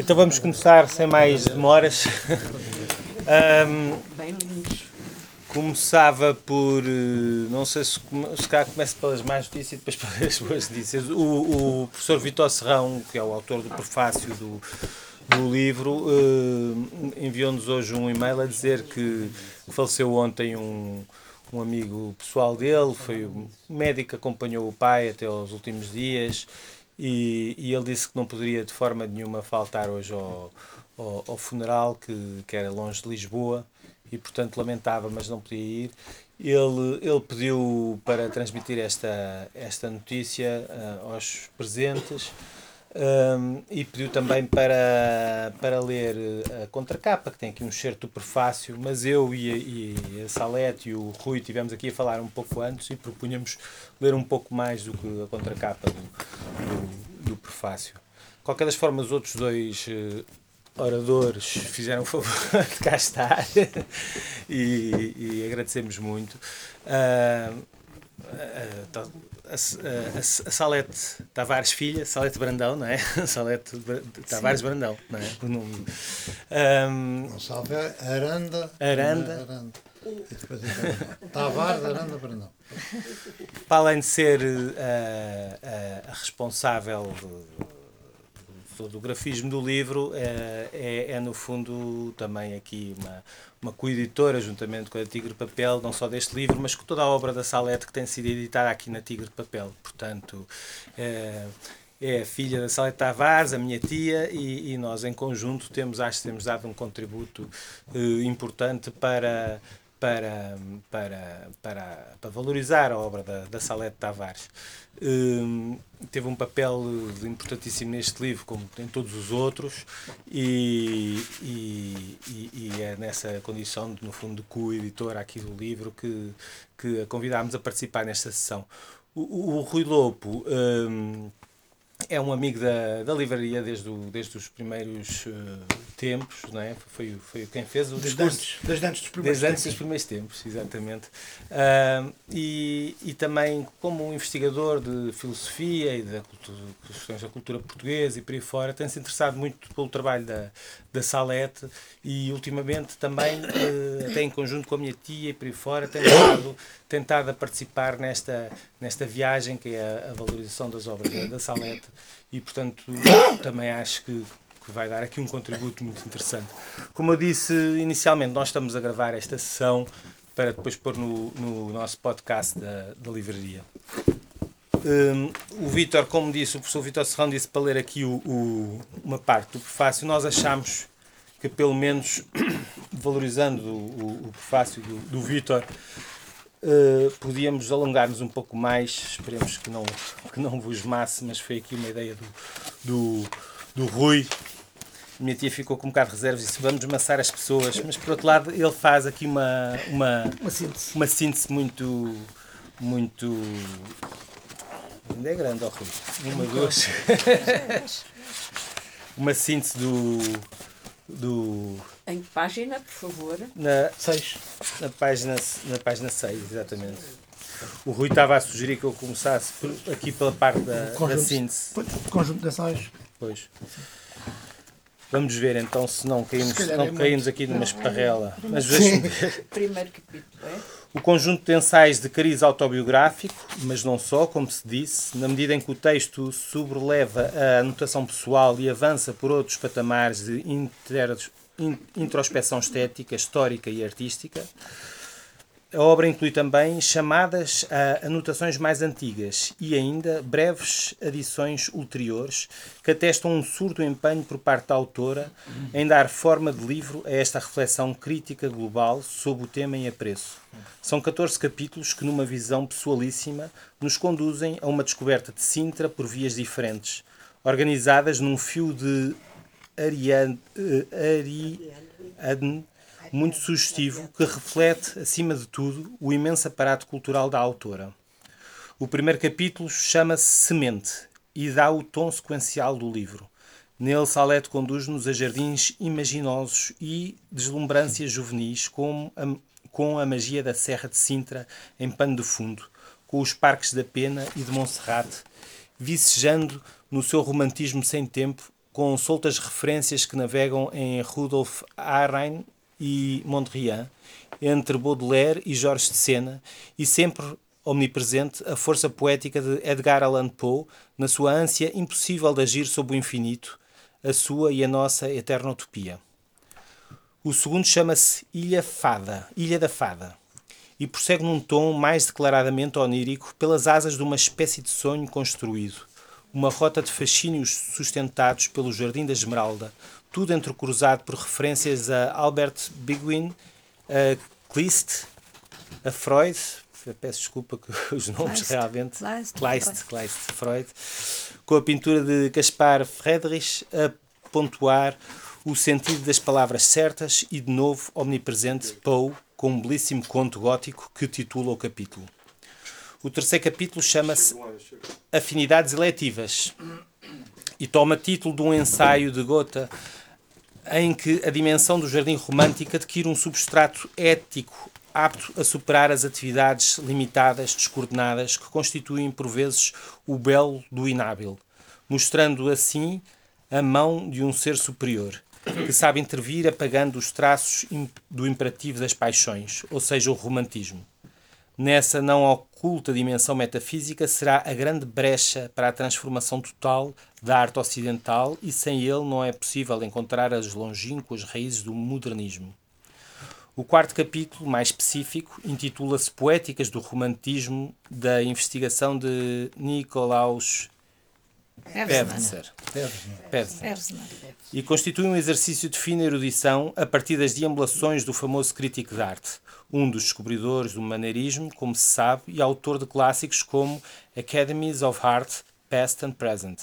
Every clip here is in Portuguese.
Então vamos começar sem mais demoras. Um, começava por. eh, Não sei se, se cá começo pelas más notícias e depois pelas boas notícias. O, o professor Vitor Serrão, que é o autor do prefácio do, do livro, eh, enviou-nos hoje um e-mail a dizer que faleceu ontem um, um amigo pessoal dele, foi médico que acompanhou o pai até aos últimos dias e, e ele disse que não poderia de forma nenhuma faltar hoje ao, ao, ao funeral, que, que era longe de Lisboa e portanto lamentava, mas não podia ir. Ele, ele pediu para transmitir esta, esta notícia ah, aos presentes um, e pediu também para, para ler a contracapa, que tem aqui um certo prefácio, mas eu e a, e a Salete e o Rui tivemos aqui a falar um pouco antes e propunhamos ler um pouco mais do que a contracapa do, do, do prefácio. De qualquer das formas, os outros dois eh, oradores fizeram o favor de cá estar e, e agradecemos muito. Ah, tá- a, a, a Salete Tavares Filha, Salete Brandão, não é? Salete Bra- Tavares Brandão, não é? O nome. Ahm, Gonçalves Aranda. Aranda. Aranda. Então, Tavares Aranda Brandão. para além de ser eh, a, a responsável de- do, do grafismo do livro, eh, é, é no fundo também aqui uma, uma coeditora, juntamente com a Tigre Papel, não só deste livro, mas com toda a obra da Salete que tem sido editada aqui na Tigre Papel. Portanto, eh, é a filha da Salete Tavares, a minha tia, e, e nós em conjunto temos, acho que temos dado um contributo eh, importante para, para, para, para, para valorizar a obra da, da Salete Tavares. Hum, teve um papel importantíssimo neste livro, como em todos os outros, e, e, e- é nessa condição, de, no fundo, de co-editora aqui do livro, que, que a convidámos a participar nesta sessão. O, o, o Rui Lopo hum, é um amigo da, da livraria desde, o, desde os primeiros eh, tempos, não é? Foi, foi quem fez o Desde discurso. antes, desde antes dos primeiros Desde antes dos tempos. primeiros tempos, exatamente. Ah, e, e também como um investigador de filosofia e da cultura, questões da cultura portuguesa e por aí fora, tem-se interessado muito pelo trabalho da, da Salete e ultimamente também, eh, até em conjunto com a minha tia e por aí fora, tem tentado, tentado a participar nesta, nesta viagem que é a, a valorização das obras da, da Salete e, portanto, também acho que que vai dar aqui um contributo muito interessante. Como eu disse inicialmente, nós estamos a gravar esta sessão para depois pôr no, no nosso podcast da, da livraria. Hum, o Vítor, como disse, o professor Vítor Serrão disse para ler aqui o, o- uma parte do prefácio. Nós achamos que, pelo menos, valorizando o, o, prefácio do, do Vítor, eh, podíamos alongar-nos um pouco mais. Esperemos que não, que não vos masse, mas foi aqui uma ideia do, do, do Rui. Minha tia ficou com um bocado de reservas e disse: Vamos maçar as pessoas. Mas, por outro lado, ele faz aqui uma, uma, Uma síntese. uma síntese muito. muito. Ainda é grande, ó Rui. Uma, duas. uma síntese do. Do Em que página, por favor? na, Seis. na, página, na página 6, exatamente. O Rui estava a sugerir que eu começasse por- aqui pela parte da, da Conjunto. síntese. Pois, Conjunto de ensaios. Pois. Vamos ver então se não caímos, Se não é muito. caímos aqui numa esparrela. Mas. Primeiro capítulo, é? O conjunto de ensaios de cariz autobiográfico, mas não só, como se disse, na medida em que o texto sobreleva a anotação pessoal e avança por outros patamares de inter- in- introspeção estética, histórica e artística, a obra inclui também chamadas a anotações mais antigas e ainda breves adições ulteriores que atestam um surdo empenho por parte da autora em dar forma de livro a esta reflexão crítica global sobre o tema em apreço. São 14 capítulos que, numa visão pessoalíssima, nos conduzem a uma descoberta de Sintra por vias diferentes, organizadas num fio de Ariadne, Ariadne muito sugestivo que reflete, acima de tudo, o imenso aparato cultural da autora. O primeiro capítulo chama-se Semente e dá o tom sequencial do livro. Nele, Salete conduz-nos a jardins imaginosos e deslumbrâncias juvenis a, com a magia da Serra de Sintra em pano de fundo, com os parques da Pena e de Monserrate, vicejando no seu romantismo sem tempo com soltas referências que navegam em Rudolf Arrhyn e Mondrian, entre Baudelaire e Jorge de Sena, e sempre omnipresente a força poética de Edgar Allan Poe na sua ânsia impossível de agir sob o infinito, a sua e a nossa eterna utopia. O segundo chama-se Ilha Fada, Ilha da Fada, e prossegue num tom mais declaradamente onírico pelas asas de uma espécie de sonho construído, uma rota de fascínios sustentados pelo Jardim da Esmeralda, tudo entrecruzado por referências a Albert Biguin, a Kleist, a Freud, peço desculpa que os nomes Kleist, realmente, Kleist, Kleist, Kleist, Freud, com a pintura de Caspar Friedrich a pontuar o sentido das palavras certas e, de novo, omnipresente Poe, com um belíssimo conto gótico que titula o capítulo. O terceiro capítulo chama-se Afinidades Eletivas e toma título de um ensaio de Goethe em que a dimensão do jardim romântico adquire um substrato ético apto a superar as atividades limitadas, descoordenadas, que constituem por vezes o belo do inábil, mostrando assim a mão de um ser superior, que sabe intervir apagando os traços do imperativo das paixões, ou seja, o romantismo. Nessa não oculta dimensão metafísica será a grande brecha para a transformação total da arte ocidental e sem ele não é possível encontrar as longínquas raízes do modernismo. O quarto capítulo, mais específico, intitula-se Poéticas do Romantismo da investigação de Nicolaus Pevsner. Pevsner. E constitui um exercício de fina erudição a partir das deambulações do famoso crítico de arte, um dos descobridores do maneirismo, como se sabe, e autor de clássicos como Academies of Art, Past and Present,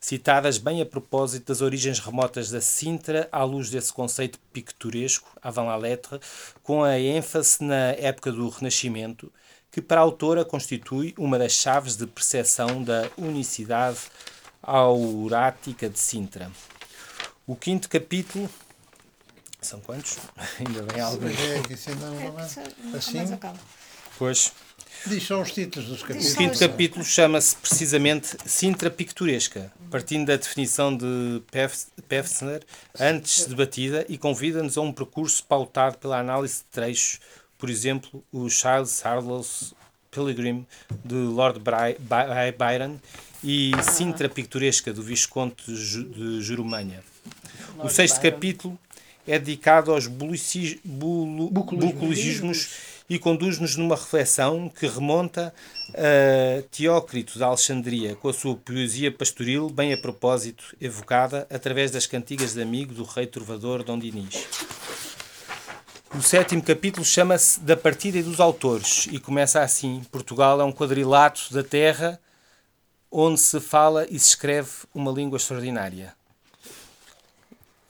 citadas bem a propósito das origens remotas da Sintra à luz desse conceito picturesco, avant la lettre, com a ênfase na época do Renascimento, que para a autora constitui uma das chaves de percepção da unicidade aurática de Sintra. O quinto capítulo. São quantos? Ainda bem alguns. É, que isso ainda não é. Assim, Pois. diz só os títulos dos O capítulos. quinto capítulo chama-se precisamente Sintra Picturesca, partindo da definição de Pef- Pevsner, antes debatida, e convida-nos a um percurso pautado pela análise de trechos, por exemplo, o Charles Harlow's Pilgrim, de Lord Bry- By- Byron, e Sintra Picturesca, do Visconde de Jurumanha. O sexto capítulo é dedicado aos bulici- bulu- bucologismos e conduz-nos numa reflexão que remonta a Teócrito de Alexandria, com a sua poesia pastoril, bem a propósito, evocada através das cantigas de amigo do rei trovador Dom Dinis. O sétimo capítulo chama-se Da Partida e dos Autores e começa assim: Portugal é um quadrilato da terra onde se fala e se escreve uma língua extraordinária.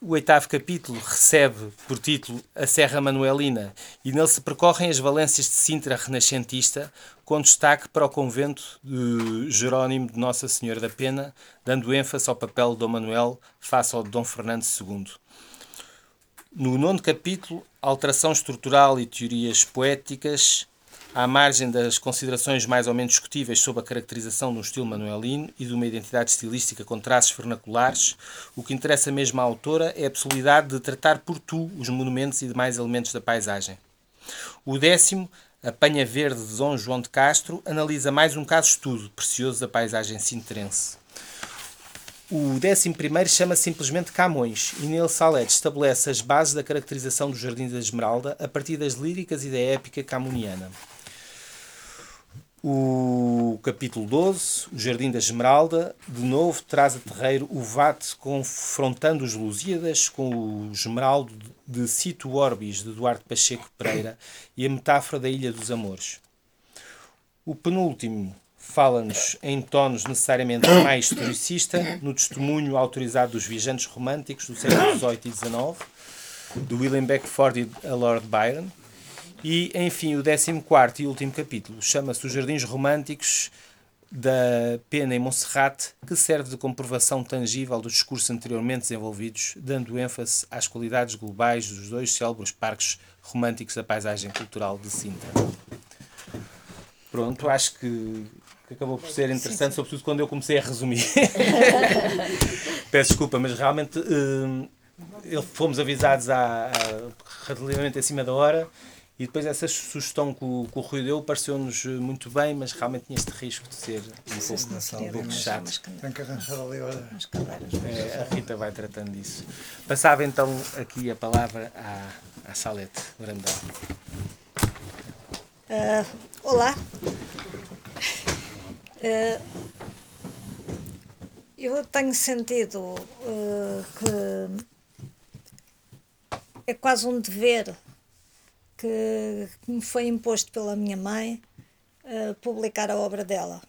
O oitavo capítulo recebe por título A Serra Manuelina e nele se percorrem as valências de Sintra renascentista, com destaque para o convento de Jerónimo de Nossa Senhora da Pena, dando ênfase ao papel de Dom Manuel face ao de Dom Fernando II. No nono capítulo, alteração estrutural e teorias poéticas, à margem das considerações mais ou menos discutíveis sobre a caracterização de um estilo manuelino e de uma identidade estilística com traços vernaculares, o que interessa mesmo à autora é a possibilidade de tratar por tu os monumentos e demais elementos da paisagem. O décimo, a Panha Verde de Dom João de Castro, analisa mais um caso de estudo precioso da paisagem sintrense. O décimo primeiro chama simplesmente Camões e nele Salete estabelece as bases da caracterização do Jardim da Esmeralda a partir das líricas e da épica camoniana. O capítulo 12, o Jardim da Esmeralda, de novo traz a terreiro o vate confrontando os Lusíadas com o Esmeraldo de Cito Orbis, de Eduardo Pacheco Pereira, e a metáfora da Ilha dos Amores. O penúltimo fala-nos em tonos necessariamente mais historicista, no testemunho autorizado dos viajantes românticos do século XVIII e XIX, de William Beckford e a Lord Byron. E, enfim, o 14 e último capítulo chama-se Os Jardins Românticos da Pena em Monserrate, que serve de comprovação tangível dos discursos anteriormente desenvolvidos, dando ênfase às qualidades globais dos dois célebres parques românticos da paisagem cultural de Sintra. Pronto, acho que, que acabou por ser interessante, sobretudo quando eu comecei a resumir. peço desculpa, mas realmente ele, fomos avisados há, há, relativamente acima da hora e depois essa sugestão que o, que o Rui deu pareceu-nos muito bem, mas realmente tinha este risco de ser um pouco, um pouco chato. Tem que arranjar ali, olha. É, a Rita vai tratando disso. Passava então aqui a palavra à, à Salete Brandão. Uh, olá. Uh, eu tenho sentido uh, que é quase um dever que, me foi imposto pela minha mãe uh, publicar a obra dela.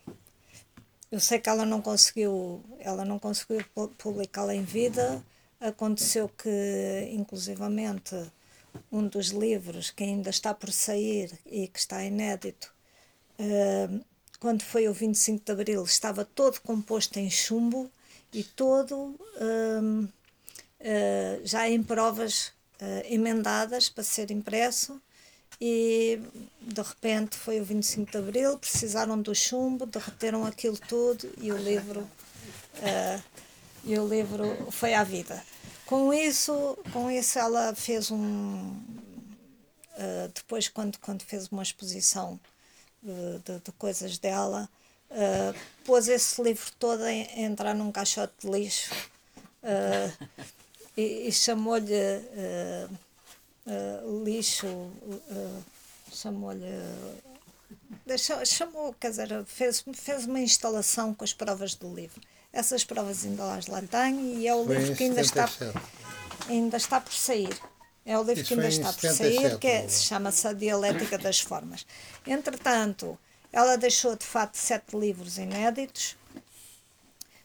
Eu sei que ela não conseguiu, ela não conseguiu publicá-la em vida. Aconteceu que, inclusivamente, um dos livros que ainda está por sair e que está inédito, uh, quando foi o 25 de Abril, estava todo composto em chumbo e todo uh, já em provas emendadas para ser impresso e de repente foi o 25 de Abril, precisaram do chumbo, derreteram aquilo tudo e o livro uh, e o livro foi à vida. Com isso, com isso ela fez um uh, depois quando quando fez uma exposição de, de, de coisas dela, uh, pôs esse livro todo a, entrar num caixote de lixo e, e chamou-lhe uh, lixo, uh, chamou-lhe. chamou, quer dizer, fez, fez uma instalação com as provas do livro. Essas provas ainda lá, lá tenho e é o foi livro que ainda está, ainda está por sair. É o livro Isso que ainda está por sair, que é, chama-se A Dialética das Formas. Entretanto, ela deixou de facto sete livros inéditos,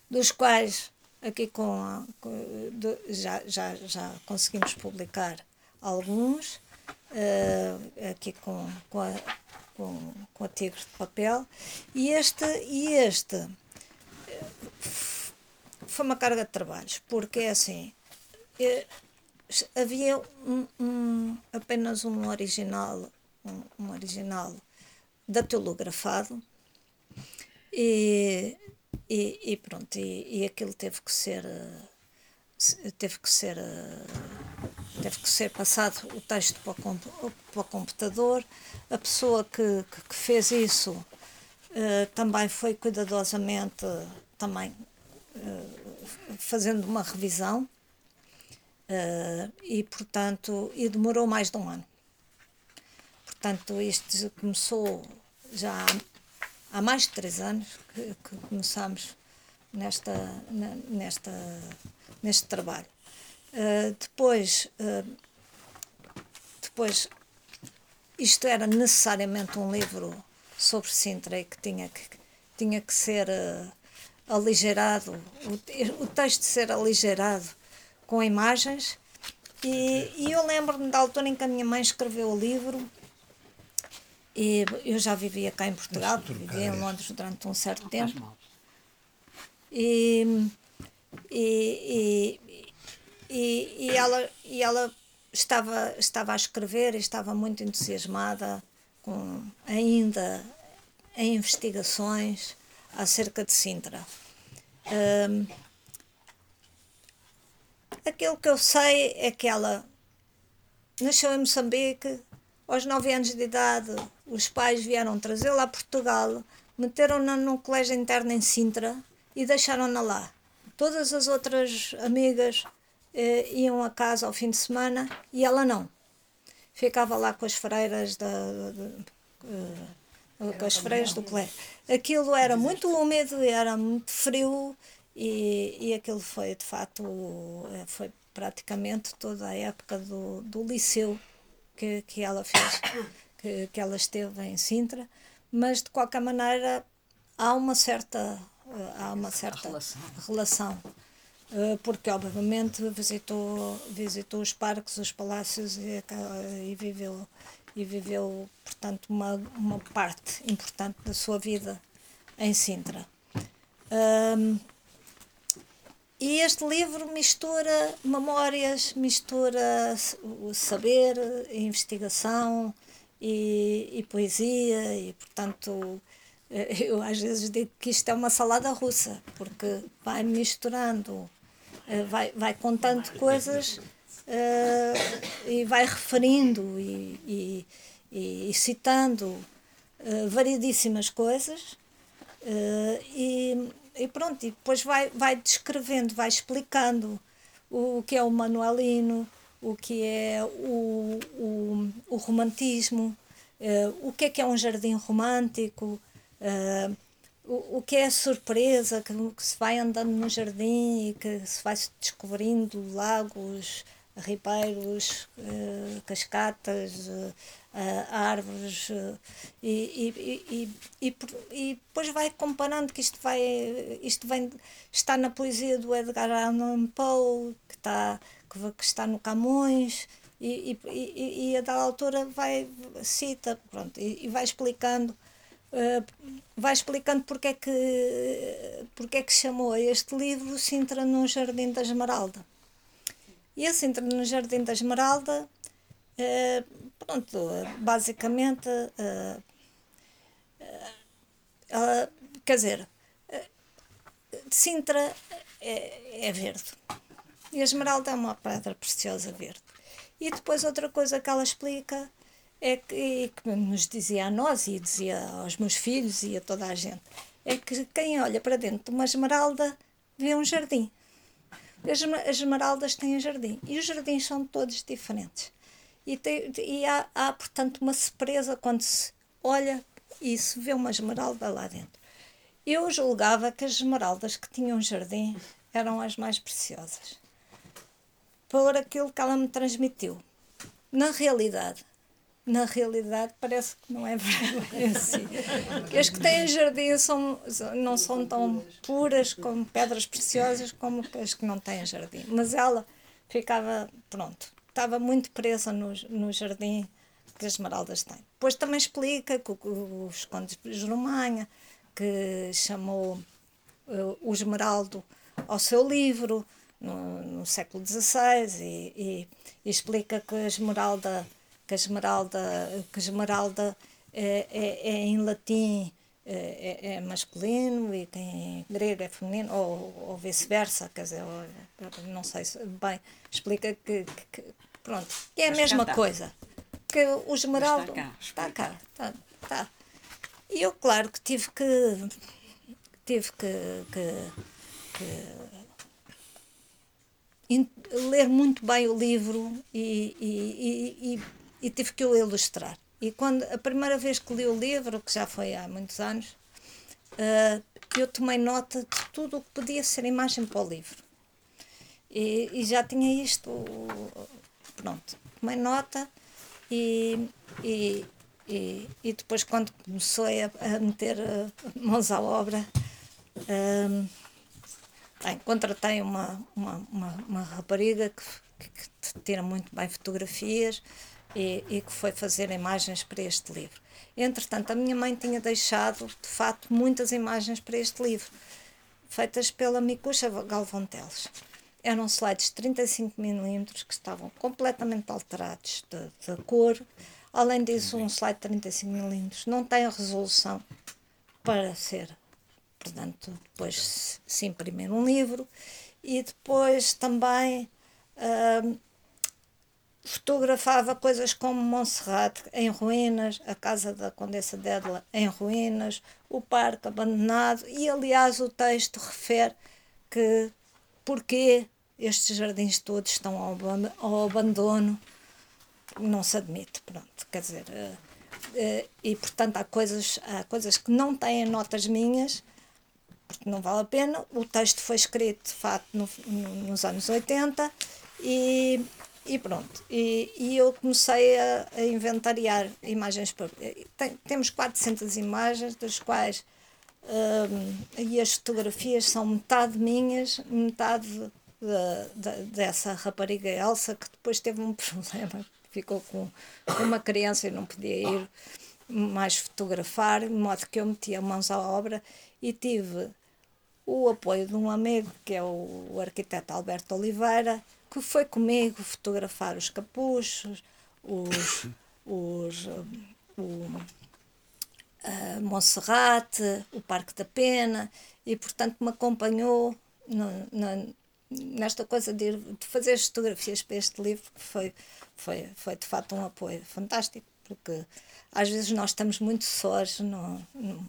dos quais aqui com, com de, já, já, já conseguimos publicar alguns, uh, aqui com, com, a, com, com a tigre de papel, e este, e este eh, foi uma carga de trabalhos, porque é assim, eh, havia um, um, apenas um original, um, um original datilografado, e, e, e, pronto, e, e aquilo teve que ser teve que ser teve que ser passado o texto para o, para o computador. A pessoa que, que, que fez isso uh, também foi cuidadosamente também uh, fazendo uma revisão uh, e portanto e demorou mais de um ano. Portanto, isto começou já há, mais de três anos que, que começamos nesta, nesta, neste trabalho. Uh, depois, uh, depois, isto era necessariamente um livro sobre Sintra e que tinha que, tinha que ser uh, aligerado, o, o texto ser aligerado com imagens. E, e eu lembro-me da altura em que a minha mãe escreveu o livro e eu já vivia cá em Portugal, vivia em Londres durante um certo tempo. E, e, e, e, ela, e ela estava, estava a escrever e estava muito entusiasmada com ainda em investigações acerca de Sintra. Um, aquilo que eu sei é que ela nasceu em Moçambique, aos 9 anos de idade, os pais vieram trazê-la a Portugal, meteram-na num colégio interno em Sintra e deixaram-na lá. Todas as outras amigas eh, iam a casa ao fim de semana e ela não. Ficava lá com as freiras da, uh, com as freiras do colégio. Aquilo era muito úmido, era muito frio e, e aquilo foi de facto eh, foi praticamente toda a época do, do liceu que, que ela fez, que, que ela esteve em Sintra, mas de qualquer maneira há uma certa há uma certa relação, relação eh, porque obviamente visitou visitou os parques os palácios e, e viveu e viveu portanto uma uma parte importante da sua vida em Sintra. Um, e este livro mistura memórias mistura o saber investigação e, e poesia e portanto eu às vezes digo que isto é uma salada russa, porque vai misturando eh, vai, vai contando coisas eh, e vai referindo e, e, e- citando eh, variedíssimas coisas eh, e, e pronto, e depois vai, vai descrevendo, vai explicando o que é o manuelino, o que é o, o, o romantismo, eh, o que é que é um jardim romântico, eh, o, o que é a surpresa, que, que se vai andando no jardim e que se vai descobrindo lagos, ribeiros, eh, cascatas, árvores e, e, e depois vai comparando que isto vai isto vem está na poesia do Edgar Allan Poe que está que, que está no Camões e, e, e, a dada altura vai cita pronto e, e vai explicando eh, vai explicando porque é que porque é que chamou este livro Sintra no Jardim da Esmeralda. E a Sintra no Jardim da Esmeralda eh, pronto basicamente ela- quer dizer Sintra é, é verde e a esmeralda é uma pedra preciosa verde. E depois outra coisa que ela explica é que, e que nos dizia a nós e dizia aos meus filhos e a toda a gente, é que quem olha para dentro de uma esmeralda vê um jardim. As esme- as esmeraldas têm um jardim e os jardins são todos diferentes. E, tem, e há, há, portanto, uma surpresa quando se olha e se vê uma esmeralda lá dentro. Eu julgava que as esmeraldas que tinham jardim eram as mais preciosas por aquilo que ela me transmitiu. Na realidade, na realidade parece que não é verdade assim. Que as que têm jardim são, não são tão puras como pedras preciosas como as que não têm jardim. Mas ela ficava, pronto, estava muito presa no, no jardim que as esmeraldas têm. Depois também explica que os condes de Jerumanha, que chamou eh, o Esmeraldo ao seu livro no, no século XVI e, e- e explica que a Esmeralda que a Esmeralda que a Esmeralda é, é, é em latim é, é- é masculino e que em grego é feminino ou, ou vice-versa quer dizer ou- não sei se bem explica que, que- que- pronto que é a Mas mesma cá está. coisa que o Esmeralda cá, está cá está, está. e eu claro que tive que tive que, que- ler muito bem o livro e, e, e, e, tive que o ilustrar. E quando a primeira vez que li o livro, que já foi há muitos anos, eh, eu tomei nota de tudo o que podia ser imagem para o livro. E, e já tinha isto, pronto, tomei nota e, e, e, e depois quando comecei a, a meter eh, mãos à obra, eh, Bem, contratei uma, uma, uma, uma rapariga que, que, tira muito bem fotografias e, e que foi fazer imagens para este livro. Entretanto, a minha mãe tinha deixado, de facto, muitas imagens para este livro, feitas pela Micuxa Galvão Teles. Eram slides de 35 mm que estavam completamente alterados de, de cor. Além disso, um slide de 35 mm não tem a resolução para ser portanto, depois se- imprimir um livro e depois também hum, fotografava coisas como Montserrat em ruínas, a casa da Condessa Dédala em ruínas, o parque abandonado e aliás o texto refere que porque estes jardins todos estão ao, ao abandono não se admite, pronto, quer dizer, eh, e portanto há coisas, há coisas que não têm notas minhas, porque não vale a pena. O texto foi escrito, de facto, no- no- nos anos 80 e, e pronto. E, e eu comecei a, a inventariar imagens. para- tem- temos 400 imagens, das quais hum, e as fotografias são metade minhas, metade da- da- dessa rapariga Elsa, que depois teve um problema, ficou com, com uma criança e não podia ir mais fotografar, de modo que eu metia mãos à obra e tive o apoio de um amigo, que é o, arquiteto Alberto Oliveira, que foi comigo fotografar os capuchos, os, os, o, a Monserrate, o Parque da Pena, e portanto me acompanhou no- na- nesta coisa de, ir, de fazer as fotografias para este livro, que foi, foi, foi de facto um apoio fantástico, porque às vezes nós estamos muito sós no, no,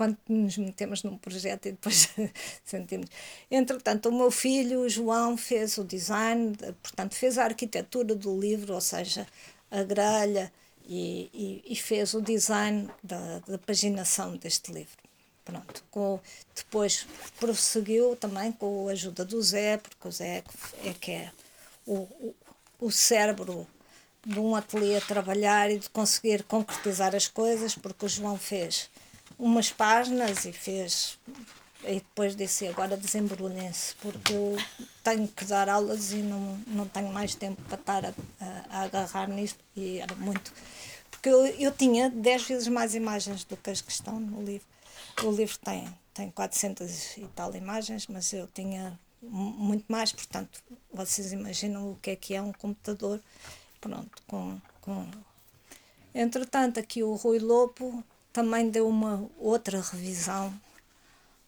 quando nos metemos num projeto e depois sentimos. Entretanto, o meu filho, o João, fez o design, portanto, fez a arquitetura do livro, ou seja, a grelha, e, e, e fez o design da, da paginação deste livro. Pronto, com, depois prosseguiu também com a ajuda do Zé, porque o Zé é que é o, o, o cérebro de um ateliê a trabalhar e de conseguir concretizar as coisas, porque o João fez umas páginas e fez. E depois disse: agora desembrulhem-se, porque eu tenho que dar aulas e não, não tenho mais tempo para estar a, a, a agarrar nisto. E era muito. Porque eu, eu tinha 10 vezes mais imagens do que as que estão no livro. O livro tem, tem 400 e tal imagens, mas eu tinha muito mais, portanto, vocês imaginam o que é que é um computador Pronto, com, com... Entretanto, aqui o Rui Lopo também deu uma outra revisão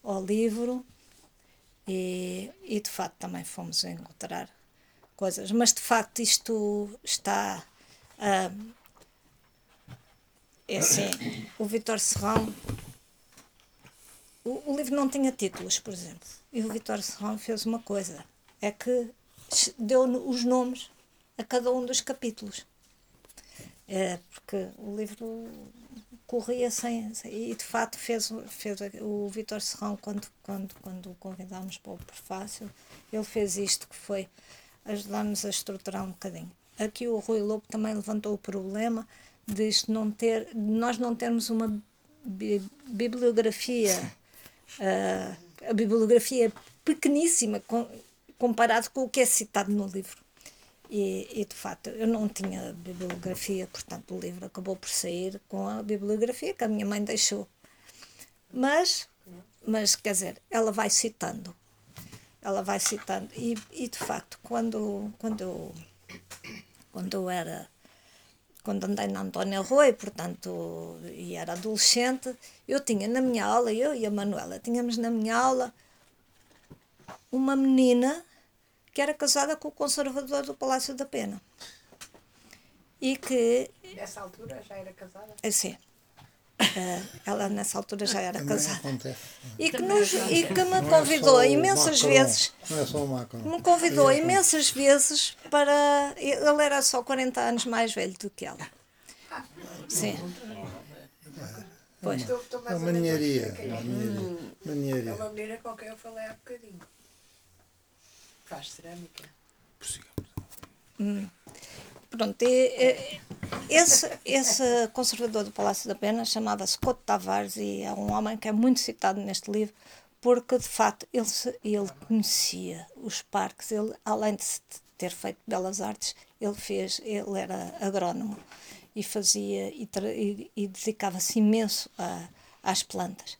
ao livro e, e de facto também fomos encontrar coisas. Mas de facto isto está. Uh, é assim, o Vitor Serrão. O, o livro não tinha títulos, por exemplo. E o Vitor Serrão fez uma coisa: é que deu os nomes a cada um dos capítulos. É, porque o livro corria sem, sem, e de facto fez, fez o Vitor Serrão quando, quando, quando o convidámos para o prefácio, ele fez isto que foi ajudar-nos a estruturar um bocadinho. Aqui o Rui Lobo também levantou o problema de isto não ter, de nós não termos uma bi bibliografia, uh, a bibliografia pequeníssima com, comparado com o que é citado no livro. E, e, de facto eu não tinha bibliografia, portanto o livro acabou por sair com a bibliografia que a minha mãe deixou. Mas, mas quer dizer, ela vai citando. Ela vai citando. E, e de facto, quando, quando, quando eu era. Quando andei na Antónia Rui, portanto, e era adolescente, eu tinha na minha aula, eu e a Manuela, tínhamos na minha aula uma menina que era casada com o conservador do Palácio da Pena. E que. Nessa altura já era casada? Sim. Uh, ela nessa altura já era casada. E que, nos, e que me convidou é imensas vezes. Não é só o Macron. Me convidou é imensas vezes para. Ele era só 40 anos mais velho do que ela. Sim. Pois. É uma ninharia. É uma menina com quem eu falei há bocadinho. Faz cerâmica. Prossigamos. Hum. Pronto, e, e, esse, esse conservador do Palácio da Pena chamava-se Couto Tavares e é um homem que é muito citado neste livro porque, de facto, ele, ele conhecia os parques, ele, além de ter feito belas artes, ele fez, ele era agrónomo e fazia e, e, e dedicava-se imenso a, às plantas.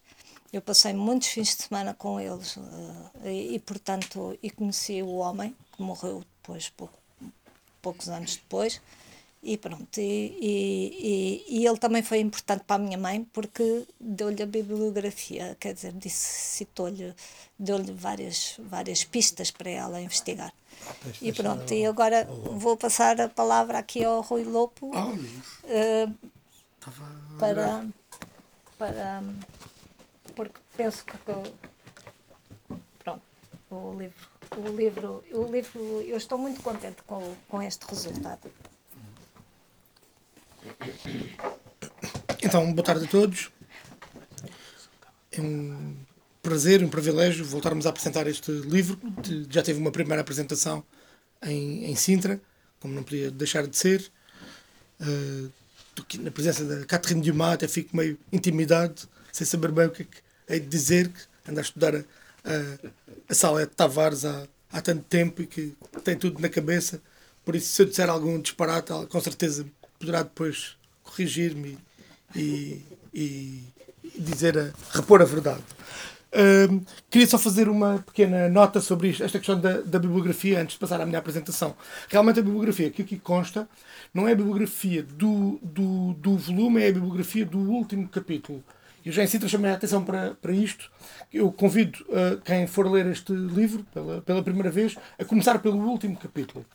Eu passei muitos fins de semana com eles uh, e, e, portanto, e conheci o homem, que morreu depois, pouco, poucos anos depois, e pronto, e, e, e, ele também foi importante para a minha mãe porque deu-lhe a bibliografia, quer dizer, citou-lhe, deu-lhe várias, várias pistas para ela investigar. E pronto, e agora vou passar a palavra aqui ao Rui Lopo uh, para, para porque penso que pronto, o livro, o livro, o livro, eu estou muito contente com, com este resultado. Então, boa tarde a todos. É um prazer, um privilégio voltarmos a apresentar este livro. Já teve uma primeira apresentação em, em Sintra, como não podia deixar de ser. Uh, na presença da Catherine Dumas, até fico meio intimidado sem saber bem o que é que hei de dizer, que anda a estudar a, a, a sala de Tavares há, há tanto tempo e que tem tudo na cabeça. Por isso, se eu disser algum disparate, com certeza poderá depois corrigir-me e, e, e, dizer a, repor a verdade. Uh, queria só fazer uma pequena nota sobre isto, esta questão da, da, bibliografia antes de passar à minha apresentação. Realmente a bibliografia que aqui consta não é a bibliografia do, do, do volume, é a bibliografia do último capítulo Já em Sintra chamei a atenção para, para isto. Eu convido uh, quem for ler este livro pela, pela primeira vez a começar pelo último capítulo.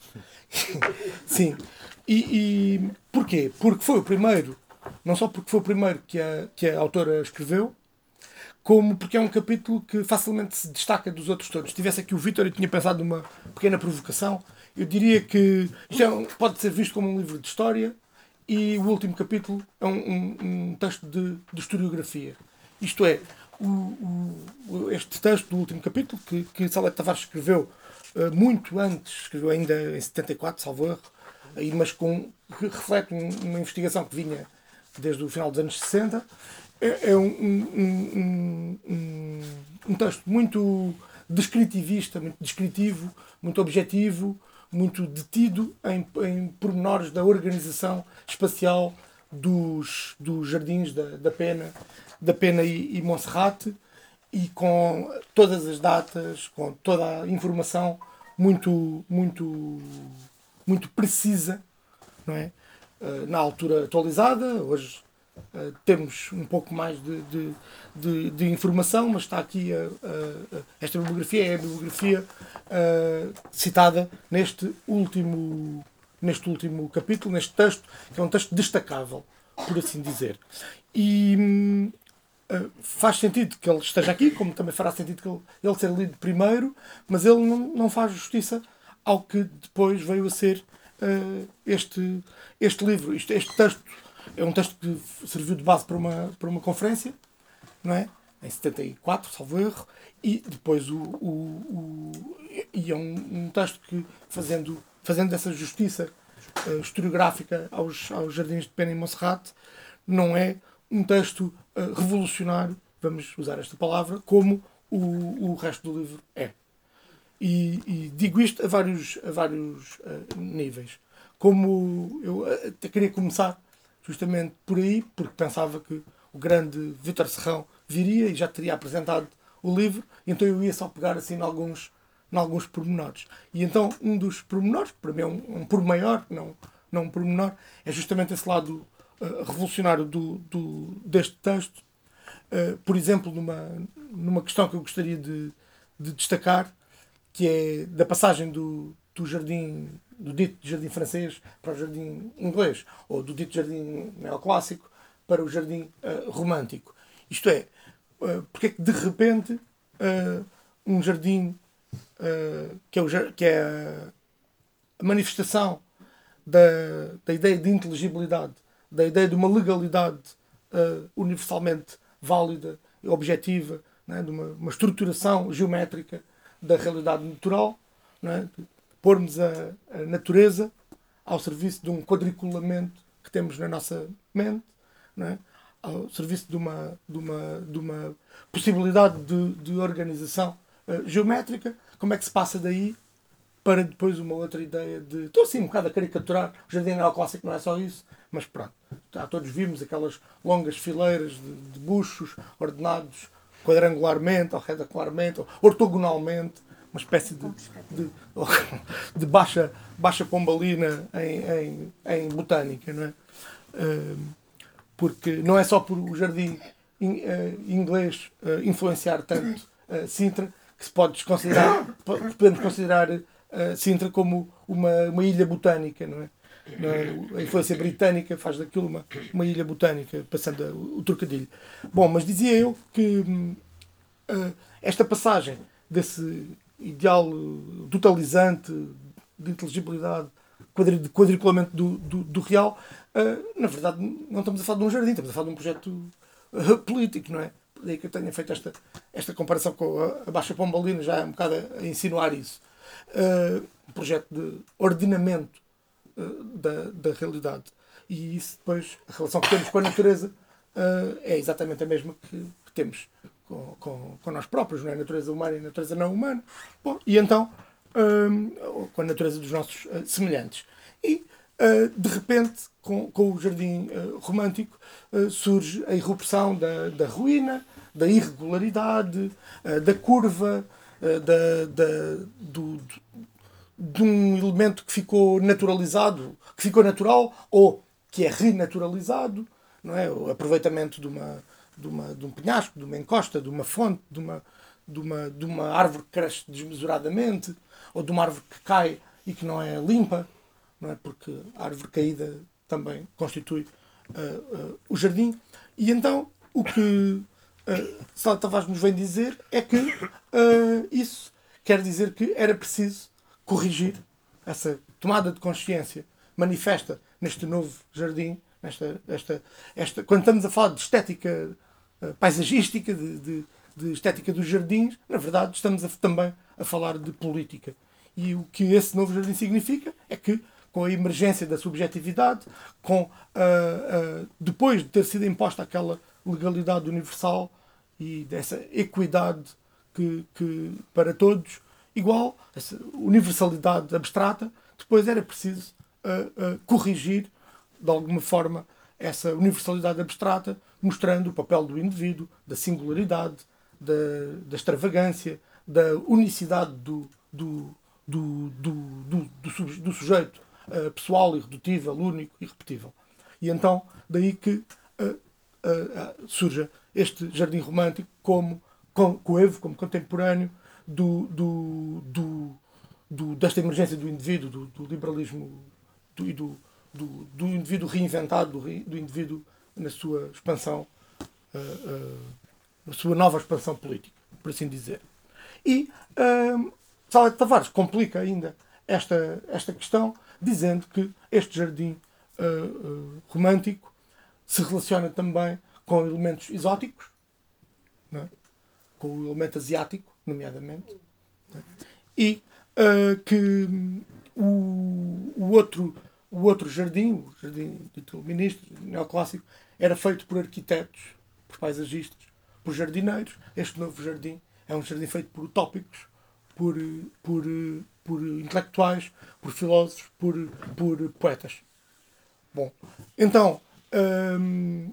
Sim. E, e porquê? Porque foi o primeiro, não só porque foi o primeiro que a, que a autora escreveu, como porque é um capítulo que facilmente se destaca dos outros todos. Se tivesse aqui o Vítor e tinha pensado numa pequena provocação, eu diria que isto é um, pode ser visto como um livro de história e o último capítulo é um, um, um texto de, de, historiografia. Isto é, o, o, este texto do último capítulo, que, que Salete Tavares escreveu uh, muito antes, escreveu ainda em 74, salvo erro, aí, mas com, reflete uma investigação que vinha desde o final dos anos 60, é, é um, um, texto muito descritivista, muito descritivo, muito objetivo, muito detido em, em pormenores da organização espacial dos, dos jardins da, da Pena, da Pena e, e Monserrate e com todas as datas, com toda a informação muito, muito, muito precisa, não é? Eh, na altura atualizada, hoje Uh, temos um pouco mais de, de, de, de, informação, mas está aqui a, a, a, esta bibliografia é a bibliografia uh, citada neste último, neste último capítulo, neste texto, que é um texto destacável, por assim dizer. E uh, faz sentido que ele esteja aqui, como também fará sentido que ele, ele ser lido primeiro, mas ele não, não faz justiça ao que depois veio a ser este, este livro, este, este texto é um texto que serviu de base para uma, para uma conferência, não é? Em 74, salvo erro, e depois o. o, o e é um, um, texto que, fazendo, fazendo essa justiça uh, historiográfica aos, aos Jardins de Pena e Monserrate, não é um texto uh, revolucionário, vamos usar esta palavra, como o, o resto do livro é. E, e digo isto a vários, a vários uh, níveis. Como eu até queria começar justamente por aí, porque pensava que o grande Vítor Serrão viria e já teria apresentado o livro, então eu ia só pegar assim em alguns, em alguns pormenores. E então um dos pormenores, para mim é um, um por maior, não, não um pormenor, é justamente esse lado uh, revolucionário do, do, deste texto. Uh, por exemplo, numa, numa questão que eu gostaria de, de destacar, que é da passagem do, do jardim do dito jardim francês para o jardim inglês, ou do dito jardim neoclássico para o jardim uh, romântico. Isto é, uh, porque é que de repente uh, um jardim uh, que é, o, que é a manifestação da, da ideia de inteligibilidade, da ideia de uma legalidade universalmente válida e objetiva, né, de uma, uma estruturação geométrica da realidade natural, né, pormos a, a natureza ao serviço de um quadriculamento que temos na nossa mente, é? ao serviço de uma, de uma, de uma possibilidade de, de organização uh, geométrica, como é que se passa daí para depois uma outra ideia de. Estou assim um bocado a caricaturar, o jardim neoclássico não é só isso, mas pronto, já todos vimos aquelas longas fileiras de, de buchos ordenados quadrangularmente, ou retacularmente, ou ortogonalmente, uma espécie de, de, de baixa, baixa pombalina em, em, em botânica, não é? Porque não é só por o jardim eh, inglês eh, influenciar tanto eh, Sintra que se pode considerar, podemos considerar Sintra como uma, uma ilha botânica, não é? A influência britânica faz daquilo uma, uma ilha botânica, passando o, o trocadilho. Bom, mas dizia eu que uh, esta passagem desse ideal eh, totalizante de inteligibilidade, de quadriculamento do, do, do real, uh, na verdade não estamos a falar de um jardim, estamos a falar de um projeto uh, político, não é? Daí que eu tenha feito esta, esta comparação com a, Baixa Pombalina, já é um bocado a, insinuar isso. Um projeto de ordenamento da, da realidade. E isso depois, a relação que temos com a natureza é exatamente a mesma que, que temos com, com, com nós próprios, não é? natureza humana e natureza não humana. Bom, e então, hum, com a natureza dos nossos uh, semelhantes. E, uh, de repente, com, com o jardim uh, romântico, surge a irrupção da, da ruína, da irregularidade, da curva, da, da, do, do, de um elemento que ficou naturalizado, que ficou natural ou que é renaturalizado, não é? o aproveitamento de uma de, uma, de um penhasco, de uma encosta, de uma fonte, de uma, de, uma, de uma árvore que cresce desmesuradamente, ou de uma árvore que cai e que não é limpa, não é? porque a árvore caída também constitui uh, uh, o jardim. E então o que uh, Sala Tavares nos vem dizer é que uh, isso quer dizer que era preciso corrigir essa tomada de consciência manifesta neste novo jardim, nesta, esta, esta, quando estamos a falar de estética paisagística, de, de, de, estética dos jardins, na verdade estamos a, também a falar de política. E o que esse novo jardim significa é que com a emergência da subjetividade, com uh, uh, depois de ter sido imposta aquela legalidade universal e dessa equidade que, que para todos igual, essa universalidade abstrata, depois era preciso uh, corrigir de alguma forma essa universalidade abstrata, mostrando o papel do indivíduo, da singularidade, da, da extravagância, da unicidade do, do, do, do, do, sujeito uh, pessoal, irredutível, único e repetível. E então, daí que surja este jardim romântico como coevo, como contemporâneo do, do, do, do, desta emergência do indivíduo, do, liberalismo e do, do, do, indivíduo reinventado, do, do indivíduo na sua expansão, uh, uh, na sua nova expansão política, por assim dizer. E uh, Salete Tavares complica ainda esta, esta questão, dizendo que este jardim uh, romântico se relaciona também com elementos exóticos, é? com o elemento asiático, nomeadamente, é? e uh, que o, o, outro, o outro jardim, o jardim dito ministro, neoclássico, era feito por arquitetos, por paisagistas, por jardineiros. Este novo jardim é um jardim feito por utópicos, por, por, por intelectuais, por filósofos, por, por poetas. Bom, então, hum,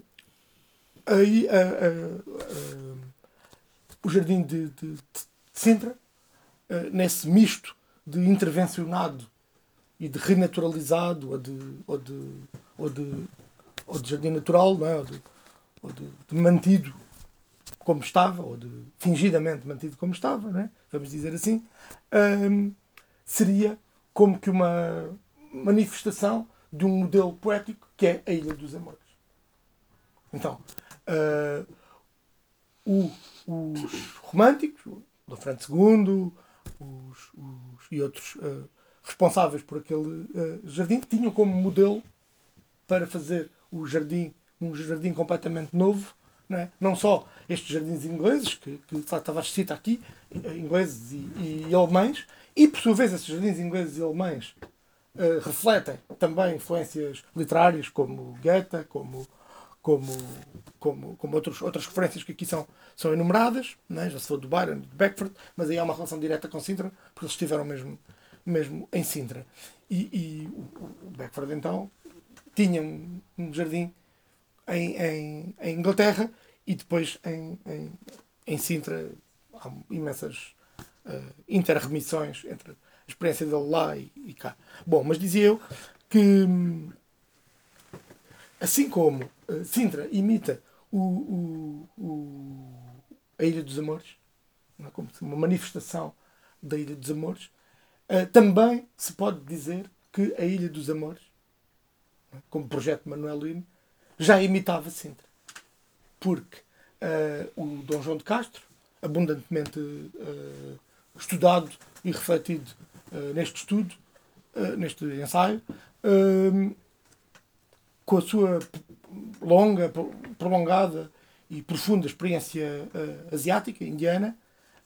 aí o jardim de, de, de Sintra, uh, nesse misto de intervencionado e de renaturalizado ou de, ou de, ou de, ou de jardim natural, não é? ou, de, ou de, de mantido como estava, ou de fingidamente mantido como estava, não é? vamos dizer assim, seria como que uma manifestação de um modelo poético que é a Ilha dos Amores. Então, uh, o, os românticos, Dom Francisco II os, os, e outros uh, responsáveis por aquele uh, jardim, tinham como modelo para fazer o jardim, um jardim completamente novo, não, é? não só estes jardins ingleses, que, que Tavares cita aqui, ingleses e, e, alemães, e por sua vez esses jardins ingleses e alemães uh, refletem também influências literárias como Goethe, como como, como, como outros, outras referências que aqui são, são enumeradas, né? já se falou do Byron, do Beckford, mas aí há uma relação direta com Sintra, porque eles estiveram mesmo, mesmo em Sintra. E, e o, Beckford, então, tinha um, um jardim em, em, em, Inglaterra e depois em, em, em Sintra há imensas uh, interremissões entre a experiência dele lá e, e cá. Bom, mas dizia eu que hum, assim como uh, Sintra imita o, o, o, a Ilha dos Amores, é? como uma manifestação da Ilha dos Amores, uh, também se pode dizer que a Ilha dos Amores? Como projeto manuelino, já imitava Sintra. Porque uh, o Dom João de Castro, abundantemente estudado e refletido neste estudo, neste ensaio, com a sua longa, prolongada e profunda experiência uh, asiática, indiana,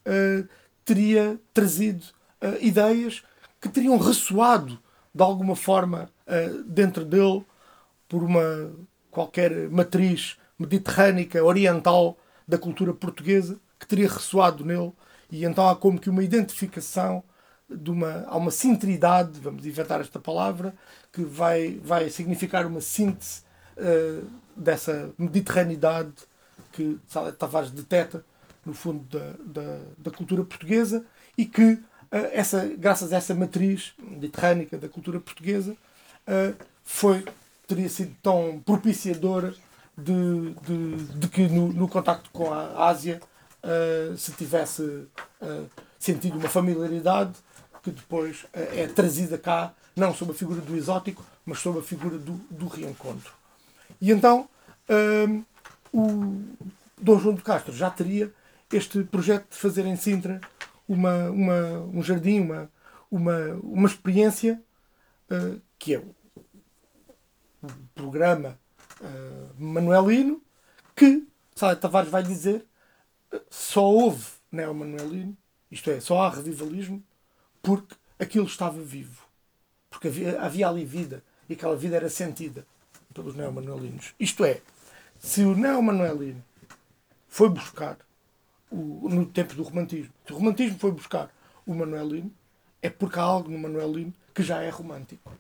uh, teria trazido uh, ideias que teriam ressoado de alguma forma dentro dele por uma qualquer matriz mediterrânica, oriental da cultura portuguesa, que teria ressoado nele, e então há como que uma identificação de uma, há uma sintridade, vamos inventar esta palavra, que vai, vai significar uma síntese uh, dessa mediterraneidade que Tavares deteta no fundo da, da, da cultura portuguesa e que, uh, essa, graças a essa matriz mediterrânica da cultura portuguesa, uh, foi, teria sido tão propiciadora de, de, de que no, no contacto com a Ásia uh, se tivesse uh, sentido uma familiaridade que depois uh, é trazida cá, não sob a figura do exótico, mas sob a figura do, do reencontro. E então o Dom João de Castro já teria este projeto de fazer em Sintra uma, uma, um jardim, uma, uma, uma experiência que é programa uh, manuelino, que Sala Tavares vai dizer só houve neo-manuelino, isto é, só há revivalismo, porque aquilo estava vivo. Porque havia, havia ali vida e aquela vida era sentida pelos neo-manuelinos. Isto é, se o neo-manuelino foi buscar o, no tempo do romantismo, se o romantismo foi buscar o manuelino, é porque há algo no manuelino que já é romântico.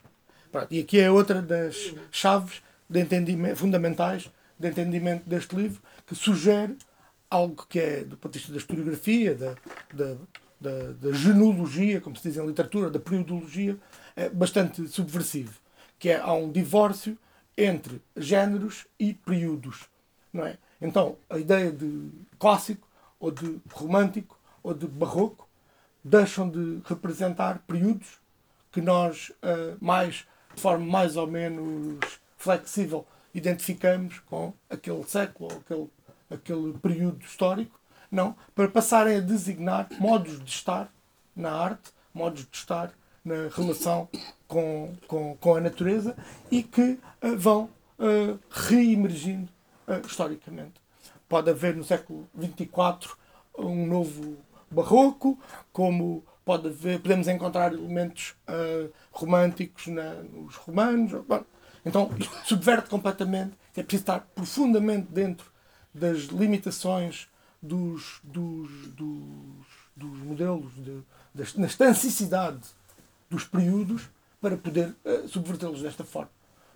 Pronto, e aqui é outra das chaves de entendimento, fundamentais de entendimento deste livro, que sugere algo que é, do ponto de vista da historiografia, da, da, da, da genealogia, como se diz em literatura, da periodologia, é bastante subversivo, que é há um divórcio entre géneros e períodos, não é? Então, a ideia de clássico, ou de romântico, ou de barroco, deixam de representar períodos que nós, uh, mais, de forma mais ou menos flexível, identificamos com aquele século, ou aquele, aquele período histórico, não, para passarem a designar modos de estar na arte, modos de estar na relação com, com, com a natureza e que uh, vão uh, reemergindo uh, historicamente. Pode haver no século XXIV um novo barroco, como pode haver, podemos encontrar elementos uh, românticos na, nos romanos. Bom, então, isto subverte completamente. É preciso estar profundamente dentro das limitações dos, dos, dos, dos modelos, de, das, na estancicidade dos períodos, para poder uh, subvertê-los desta forma.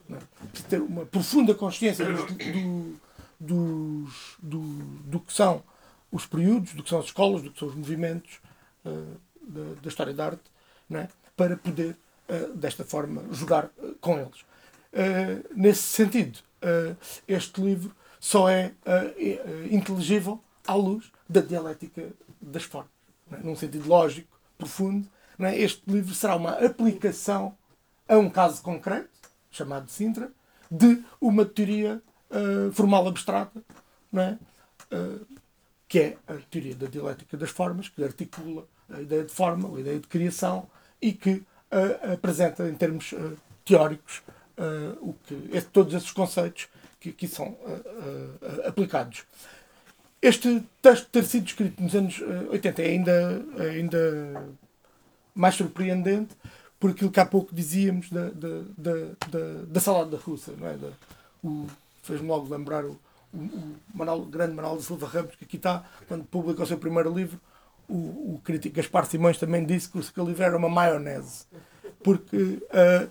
É? Preciso ter uma profunda consciência do, do, do, do, que são os períodos, do que são as escolas, do que são os movimentos uh, da, da, história da arte, é? para poder, desta forma, jogar com eles. Uh, nesse sentido, este livro só é inteligível à luz da dialética das formas. É? Num sentido lógico, profundo, é? este livro será uma aplicação a um caso concreto, chamado Sintra, de uma teoria formal abstrata, é? que é a teoria da dialética das formas, que articula a ideia de forma, a ideia de criação e que apresenta, em termos teóricos, uh, o que, é, todos esses conceitos que aqui são uh, aplicados. Este texto ter sido escrito nos anos 80 é ainda, ainda mais surpreendente por aquilo que há pouco dizíamos da, da, da, da, da salada russa. Não é? Fez-me logo lembrar o, o, o, grande Manuel de Silva Ramos, que aqui está, quando publicou o seu primeiro livro, o, o crítico Gaspar Simões também disse que o seu livro era uma maionese. Porque uh,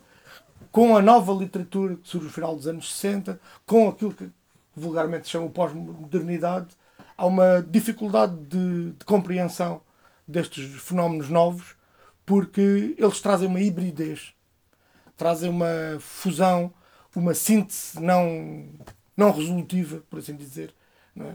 com a nova literatura que surge no final dos anos 60, com aquilo que vulgarmente se chama pós-modernidade, há uma dificuldade de, de, compreensão destes fenómenos novos, porque eles trazem uma hibridez, trazem uma fusão, uma síntese não, não resolutiva, por assim dizer, é?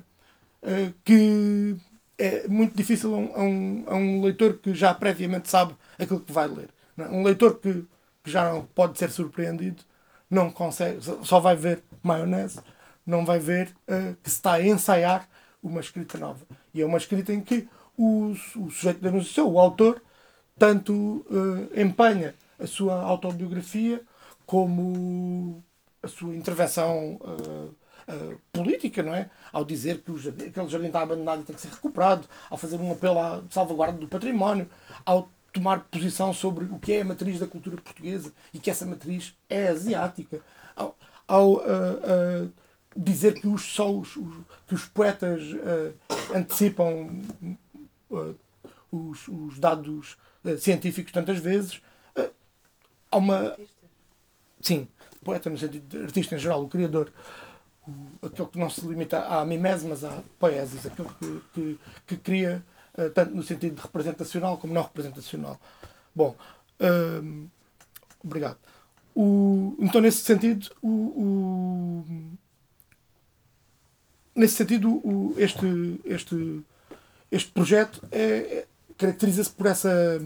Eh, que é muito difícil a um, a um, leitor que já previamente sabe aquilo que vai ler. É? Um leitor que que já não pode ser surpreendido, não consegue, só vai ver maionese, não vai ver uh, que se está a ensaiar uma escrita nova. E é uma escrita em que o, o sujeito da negociação, o autor, tanto uh, empenha a sua autobiografia como a sua intervenção uh, uh, política, não é? Ao dizer que o jardim, aquele jardim está abandonado e tem que ser recuperado, ao fazer um apelo à salvaguarda do património, ao tomar posição sobre o que é a matriz da cultura portuguesa e que essa matriz é asiática. Ao, ao uh, uh, dizer que os, só os, os que os poetas antecipam os, os, dados científicos tantas vezes, há uma. Sim, poeta no sentido de artista em geral, o criador. Aquele que não se limita à mimese, mas à poesis, aquele que, que, que cria eh, tanto no sentido de representacional como não representacional. Bom, hum, obrigado. O, então, nesse sentido, o, o, nesse sentido, o, este, este, este projeto é, é, caracteriza-se por essa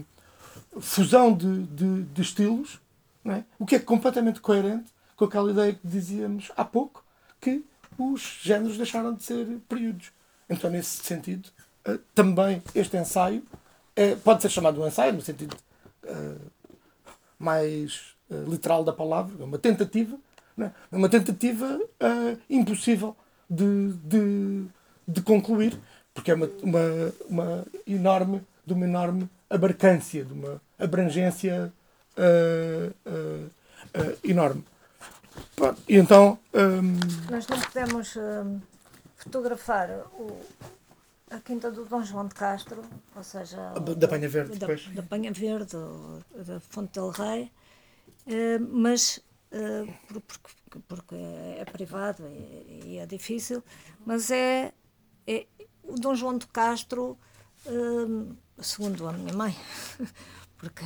fusão de, de, de estilos, é? o que é completamente coerente com aquela ideia que dizíamos há pouco, que os géneros deixaram de ser períodos. Então, nesse sentido, uh, também este ensaio é, pode ser chamado um ensaio, no sentido uh, mais uh, literal da palavra, é uma tentativa, é? uma tentativa impossível de, de, de concluir, porque é uma, uma, uma enorme, de uma enorme abarcância, de uma abrangência enorme. E então. Um... Nós não podemos um, fotografar o, a quinta do Dom João de Castro, ou seja. Da Panha Verde, da, depois. Da Panha Verde, da Fonte del Rei, uh, mas. Uh, porque, porque é, privado e, é, é, difícil, mas é, é o Dom João de Castro, uh, segundo a minha mãe, porque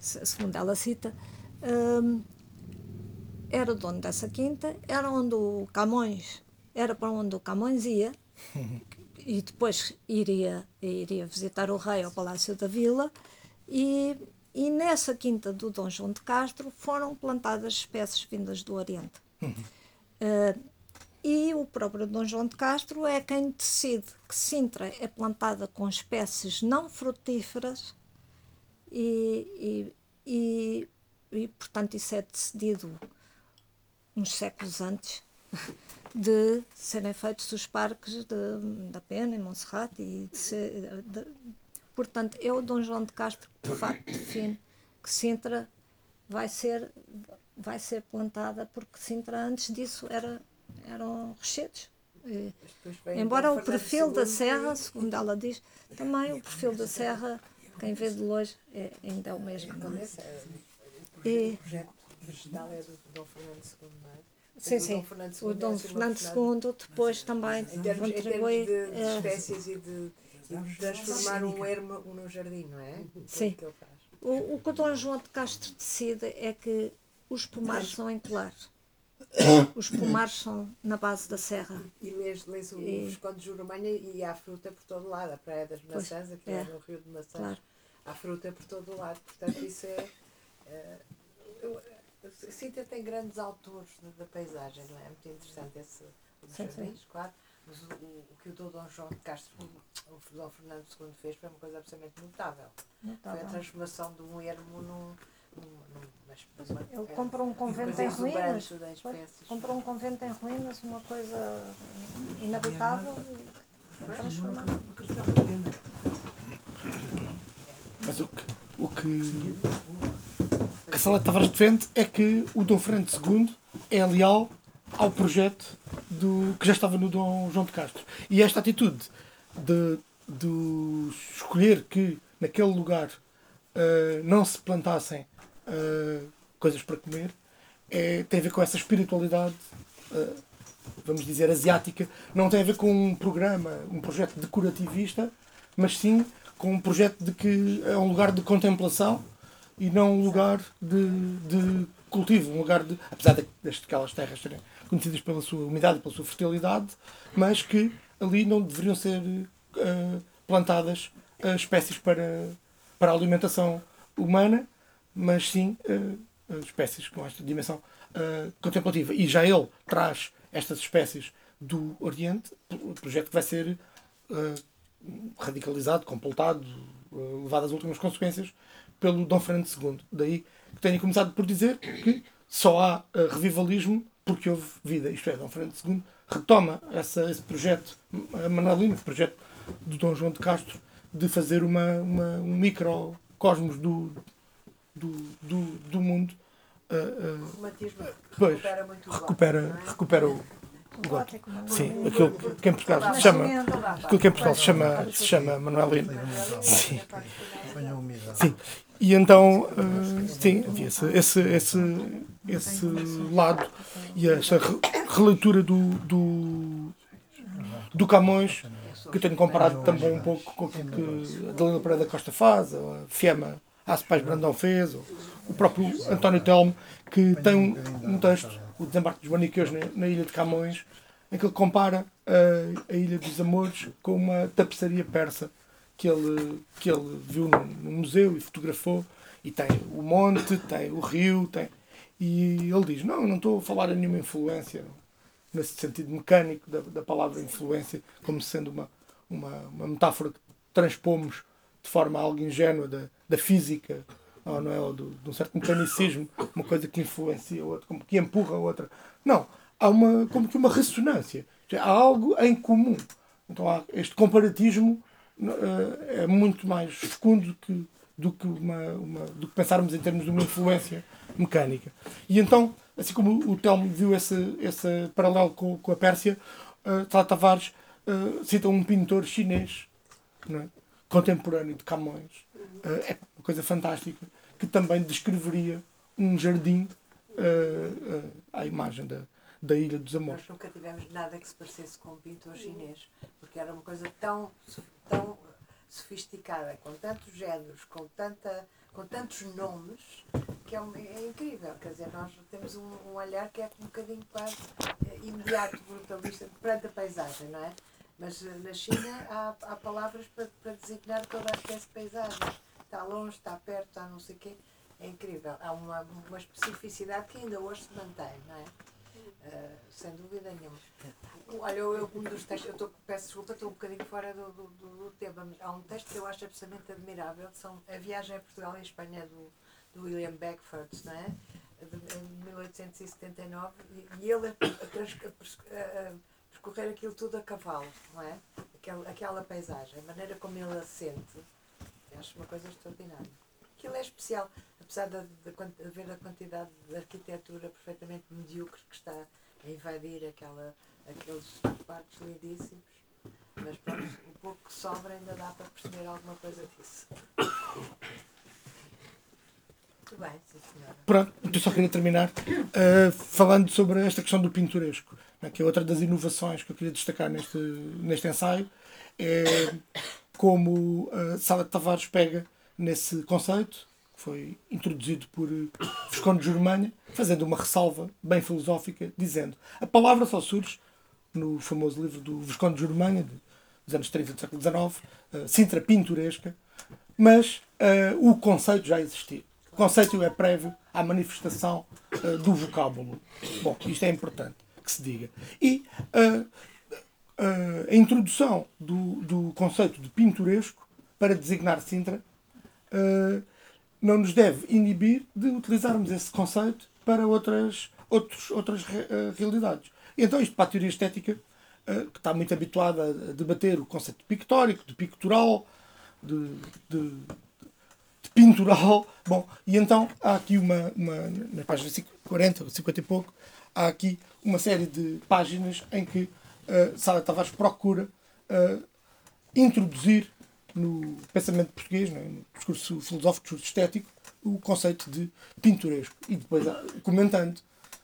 segundo ela cita, era o dono dessa quinta, era onde o Camões, era para onde o Camões ia, e depois iria, iria visitar o rei ao Palácio da Vila, e, e nessa quinta do Dom João de Castro foram plantadas espécies vindas do Oriente. Uh, e o próprio Dom João de Castro é quem decide que Sintra é plantada com espécies não frutíferas e, e, e, e portanto, isso é decidido uns séculos antes de serem feitos os parques de, da Pena, em Monserrate. E de ser, de, portanto, é o Dom João de Castro de facto define que Sintra vai ser, vai ser plantada, porque Sintra antes disso era, eram rochedos. E, embora o perfil da serra, segundo ela diz, também o perfil da serra, quem vê de longe, é, ainda é o mesmo. É? E, vegetal é do Dom Fernando II, não é? Sim, sim. O Dom é Fernando II depois também em termos, contribui. Em termos de, de é. espécies e de, de transformar um ermo num jardim, não é? Sim. O, o que o Dom João de Castro decide é que os pomares são em colar. Os pomares são na base da serra. E mesmo lê-se o e... Visconde de Jurumanha e há fruta por todo lado. A Praia das Maçãs, aqui é, no Rio de Maçãs, claro. há fruta por todo o lado. Portanto, isso é. é eu, Sintra tem grandes autores da, paisagem, não é? Muito interessante esse jardins, claro. Mas o, o, o, que o Dom João de Castro, o Dom Fernando II fez foi uma coisa absolutamente notável. notável. Foi a transformação de um ermo num. Ele comprou um convento em ruínas. Comprou um convento em ruínas, uma coisa inabitável e transformou. Mas o que, o que que Salete Tavares defende é que o Dom Fernando II é leal ao projeto do, que já estava no Dom João de Castro. E esta atitude de, de escolher que naquele lugar uh, não se plantassem uh, coisas para comer é, tem a ver com essa espiritualidade, uh, vamos dizer, asiática. Não tem a ver com um programa, um projeto decorativista, mas sim com um projeto de que é um lugar de contemplação e não um lugar de, de cultivo, um lugar de. apesar de, aquelas terras serem conhecidas pela sua umidade, pela sua fertilidade, mas que ali não deveriam ser uh, plantadas uh, espécies para, para a alimentação humana, mas sim uh, espécies com esta dimensão contemplativa. E já ele traz estas espécies do Oriente, projeto que vai ser radicalizado, completado, levado às últimas consequências pelo Dom Fernando II. Daí que tenho começado por dizer que só há uh, revivalismo porque houve vida. Isto é, Dom Fernando II retoma essa, esse projeto, a Manalino, o projeto do Dom João de Castro, de fazer uma, uma um microcosmos do, do, do, do mundo. Uh, uh, pois, recupera muito recupera, o é? recupera o, gótico. Sim, aquilo que em Portugal se chama, aquilo que em Portugal se chama, se chama Manuelino. Sim. Sim. E então, uh, sim, havia esse, esse, esse, esse lado e essa releitura do, do, do Camões, que eu tenho comparado também um pouco com o que a Dalila Pereira da Costa faz, a Fiamma Paz Brandão fez, o próprio António Telmo, que tem um, um texto, o Desembarque dos Maniqueus na, na Ilha de Camões, em que ele compara a, a Ilha dos Amores com uma tapeçaria persa que ele, que ele viu no, no museu e fotografou. E tem o monte, tem o rio, tem. E ele diz: Não, não estou a falar de nenhuma influência, nesse sentido mecânico da, da palavra influência, como sendo uma, uma, uma metáfora que transpomos de forma algo ingênua da, da física, ou, não é? ou do, de um certo mecanicismo, uma coisa que influencia outra, como que empurra a outra. Não, há uma, como que uma ressonância, há algo em comum. Então há este comparatismo uh, é muito mais fecundo que, do, que uma, uma, do que pensarmos em termos de uma influência mecânica. E então, assim como o Telmo viu esse, esse paralelo com, com a Pérsia, uh, Tavares uh, cita um pintor chinês é? contemporâneo de Camões. Uh, é uma coisa fantástica que também descreveria um jardim uh, uh, à imagem da, da Ilha dos Amores. Nós nunca tivemos nada que se parecesse com um pintor chinês, porque era uma coisa tão, tão sofisticada, com tantos géneros, com, tanta, com tantos nomes, que é, é incrível. Quer dizer, nós temos um, um, olhar que é um bocadinho quase imediato, brutalista, perante a paisagem, não é? Mas na China há, há palavras para, para designar toda a espécie de paisagem está longe, está perto, está não sei o quê. É incrível. Há uma, uma especificidade que ainda hoje se mantém, não é? Uh, sem dúvida nenhuma. Olha, eu, eu um dos textos, eu tô, peço desculpa, estou um bocadinho fora do, do, do, tema, mas há um texto que eu acho absolutamente admirável, que são A Viagem a Portugal e Espanha do, do William Beckford, não é? De, em 1879, e, e ele a, a, a, percorrer aquilo tudo a cavalo, não é? Aquela, aquela paisagem, a maneira como ele a sente Acho uma coisa extraordinária. Aquilo é especial, apesar de, de, de haver a quantidade de arquitetura perfeitamente medíocre que está a invadir aquela, aqueles parques lindíssimos. Mas pronto, o pouco que sobra ainda dá para perceber alguma coisa disso. Muito bem, sim senhora. Pronto, então só queria terminar uh, falando sobre esta questão do pinturesco, né, que é outra das inovações que eu queria destacar neste, neste ensaio. É como uh, Sala de Tavares pega nesse conceito, que foi introduzido por uh, Visconde de Germânia, fazendo uma ressalva bem filosófica, dizendo a palavra só surge no famoso livro do Visconde de Germânia, de, dos anos 30 do século XIX, uh, Sintra Pinturesca, mas uh, o conceito já existia. O conceito é prévio à manifestação uh, do vocábulo. Bom, isto é importante que se diga. E uh, a introdução do, do conceito de pinturesco para designar Sintra uh, não nos deve inibir de utilizarmos esse conceito para outras, outros, outras uh, realidades. Então, isto para a teoria estética, que está muito habituada a debater o conceito de pictórico, de pictural, de, de, de pintural. Bom, e então há aqui uma, uma na página 40 ou 50 e pouco, há aqui uma série de páginas em que uh, Sala Tavares procura uh, introduzir no pensamento português, é? no discurso filosófico, discurso estético, o conceito de pinturesco. E depois, ah, comentando,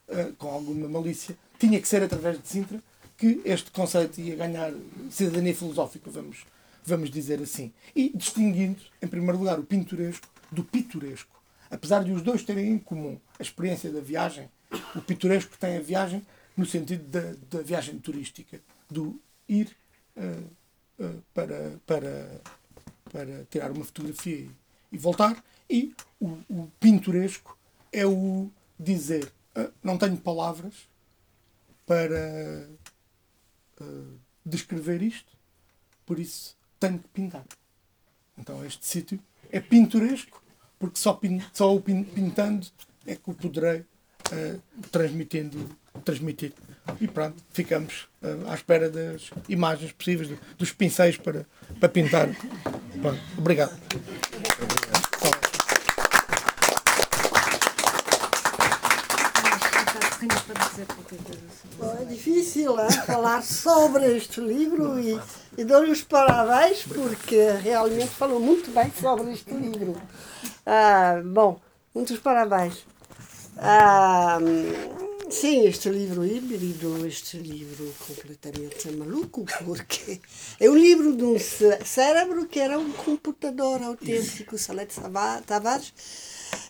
uh, com alguma malícia, tinha que ser através de Sintra que este conceito ia ganhar cidadania filosófica, vamos, vamos dizer assim. E distinguindo, em primeiro lugar, o pinturesco do pitoresco. Apesar de os dois terem em comum a experiência da viagem, o pitoresco tem a viagem no sentido da, da viagem turística, do ir uh, uh, para, para, para tirar uma fotografia e, e voltar, e o, o, pintoresco é o dizer uh, não tenho palavras para descrever isto, por isso tenho que pintar. Então este sítio é pintoresco, porque só, pin, só o pintando é que o poderei transmitindo transmitir. E pronto, ficamos uh, à espera das imagens possíveis, dos pincéis para, para pintar. Pronto, obrigado. É difícil falar sobre este livro e, e dou-lhe os parabéns porque realmente falou muito bem sobre este livro. Ah, bom, muitos parabéns. Ah, Sim, este livro híbrido, este livro completamente maluco, porque é um livro de um cérebro que era um computador autêntico. Salete Tavares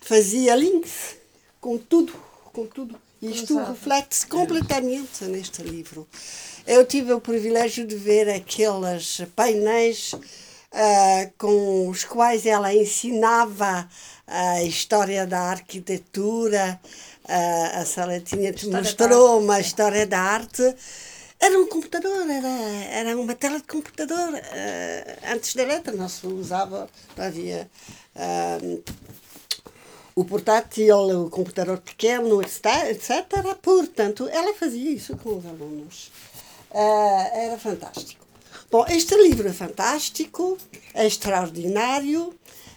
fazia links com tudo, com tudo. Isto reflete-se completamente neste livro. Eu tive o privilégio de ver aqueles painéis uh, com os quais ela ensinava a história da arquitetura. Uh, a Saletinha te mostrou uma história da arte. Era um computador, era, era uma tela de computador. Uh, antes da letra não se usava, não havia o portátil, o computador pequeno, etc. Portanto, ela fazia isso com os alunos. Uh, era fantástico. Bom, este livro é fantástico, é extraordinário,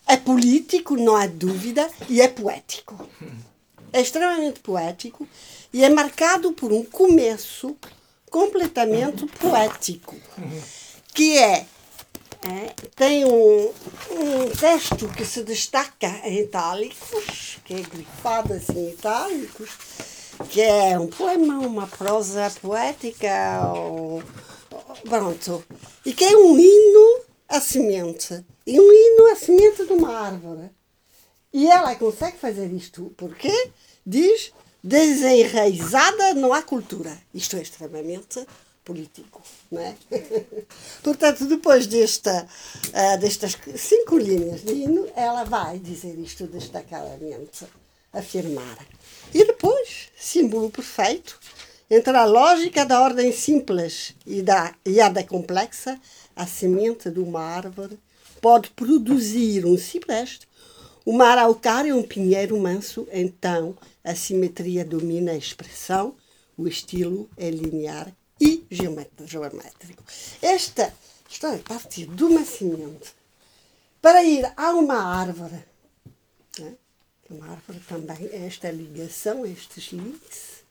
é político, não há dúvida, e é poético. É extremamente poético e é marcado por um começo completamente poético, que é é, tem um, um texto que se destaca em itálicos, que é grifado assim em itálicos, que é um poema, uma prosa poética, ou, pronto, e que é um hino à semente, e um hino à semente de uma árvore. E ela consegue fazer isto porque diz desenraizada não há cultura. Isto é extremamente político. Não é? Portanto, depois desta, uh, destas cinco linhas de hino, ela vai dizer isto destacadamente, afirmar. E depois, símbolo perfeito, entre a lógica da ordem simples e, da, e a da complexa, a semente de uma árvore pode produzir um cipreste, uma araucária um pinheiro manso, então a simetria domina a expressão, o estilo é linear e geométrico. Esta história partir de uma semente para ir a uma árvore. Né? Uma árvore também, esta ligação, estes links,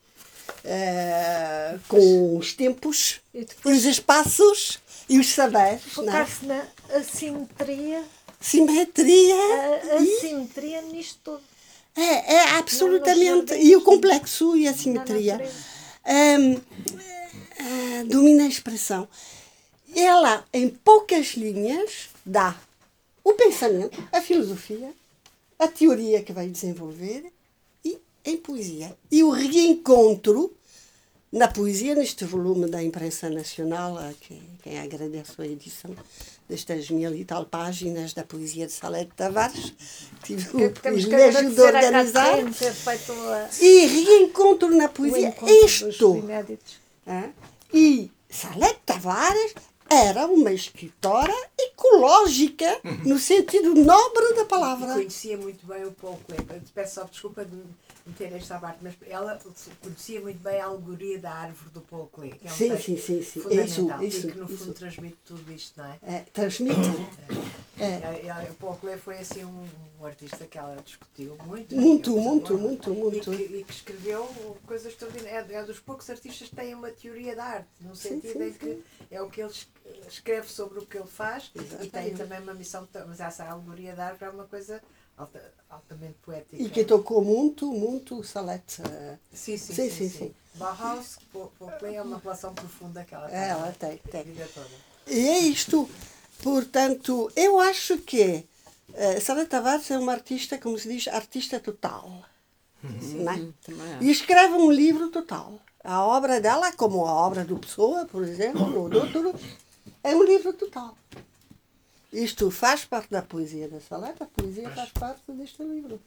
uh, com os tempos, os espaços e os saberes. É? Focar-se na assimetria. Simetria. A, a e... simetria nisto tudo. É, é absolutamente. E o complexo e a simetria. Um, uh, domina a expressão. Ela, em poucas linhas, dá o pensamento, a filosofia, a teoria que vai desenvolver e em poesia. E o reencontro na poesia, neste volume da imprensa nacional, a quem, quem agradeço a edição destas mil e tal páginas da poesia de Salete Tavares, tive o privilégio de organizar. E reencontro na poesia. Isto. E Salete Tavares era uma escritora ecológica, no sentido nobre da palavra. Conhecia muito bem o Paul Klee. Peço só desculpa de meter esta parte, mas ela conhecia muito bem a alegoria da árvore do Paul Klee. Que é um sim, sim, sim, sim. Fundamental, isso, isso, e que no fundo transmite tudo isto, não é? é transmite. É. É. O Paul Klee foi assim um, um, artista que ela discutiu muito. Muito, muito, muito, muito. E que, e que escreveu coisas extraordinárias. É, é dos poucos artistas que têm uma teoria da arte, no sentido sim, sim, em que é o que ele escreve sobre o que ele faz Exatamente. e tem também uma missão, mas essa alegoria da arte é uma coisa altamente poética. E que tocou muito, muito Salete. Sim, sim, sim. sim, sim. Bauhaus, é uma relação profunda que ela tem. Ela tem, tem. E é isto. Portanto, eu acho que uh, Salete Tavares é uma artista, como se diz, artista total. Sim, é? E escreve um livro total. A obra dela, como a obra do Pessoa, por exemplo, ou do outro, é um livro total. Isto faz parte da poesia da Saleta, a poesia faz parte deste livro.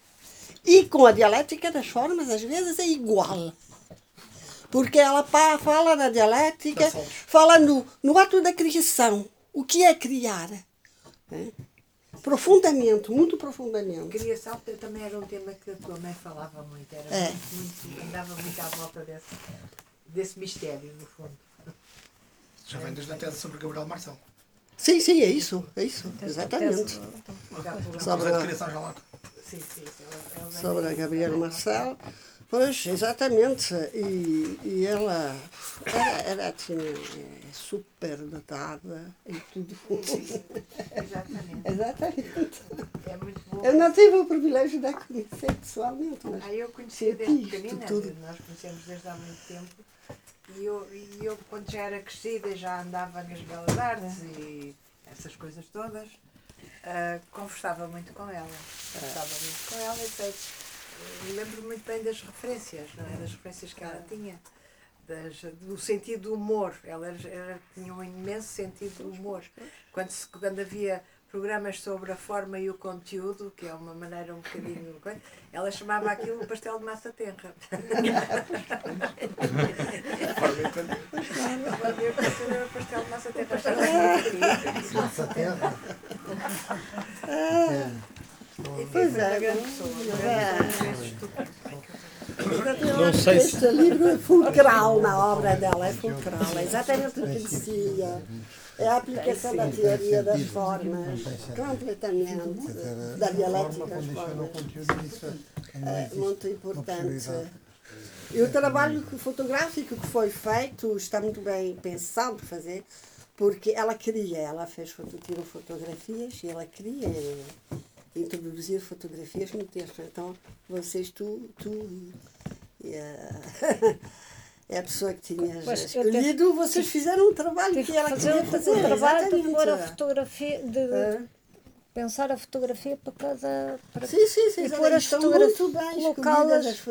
E com a dialética das formas, às vezes é igual. Porque ela fala na dialética, fala no, no ato da criação. O que é criar? É? Profundamente, muito profundamente. Criação também era um tema que a tua mãe falava muito. Era é. muito, muito, andava muito à volta desse, desse mistério, no fundo. Já vem desde a tese sobre Gabriel Marcel. Sim, sim, é isso, é isso, exatamente. Sobre a, sobre a Gabriela Marcel. Pois, exatamente. E, e ela era, era assim, é super dotada e tudo. Exatamente. exatamente. É muito bom. Eu não tive o privilégio de a conhecer pessoalmente. Mas ah, eu conhecia desde pequenina, tudo. nós conhecemos desde há muito tempo. E eu, e eu, quando já era crescida, já andava nas belas artes e essas coisas todas, uh, conversava muito com ela. Conversava muito com ela e depois lembro muito bem das referências, não é? Das referências que ela tinha, das, do sentido do humor. Ela, tinha um imenso sentido do humor. Quando, se, quando havia programas sobre a forma e o conteúdo, que é uma maneira um bocadinho. Ela chamava aquilo pastel de massa tenra. pastel de massa tenra. Massa tenra. Pois é, grande pessoa. Não sei se... Este livro é fulcral na obra dela, é fulcral, é exatamente o que dizia. É a aplicação da teoria das formas, completamente, da dialética das formas. É muito importante. E o trabalho fotográfico que foi feito está muito bem pensado para fazer, porque ela queria, ela fez, tirou fotografias e ela queria introduzir fotografias no texto. Então, vocês, tu, tu a, é a pessoa que tinha escolhido, vocês fizeram um trabalho que ela fazer, queria fazer. Um trabalho de pôr a fotografia, de é. pensar a fotografia para cada... Para, sim, sim, sim. E pôr as fotografias, colocá-las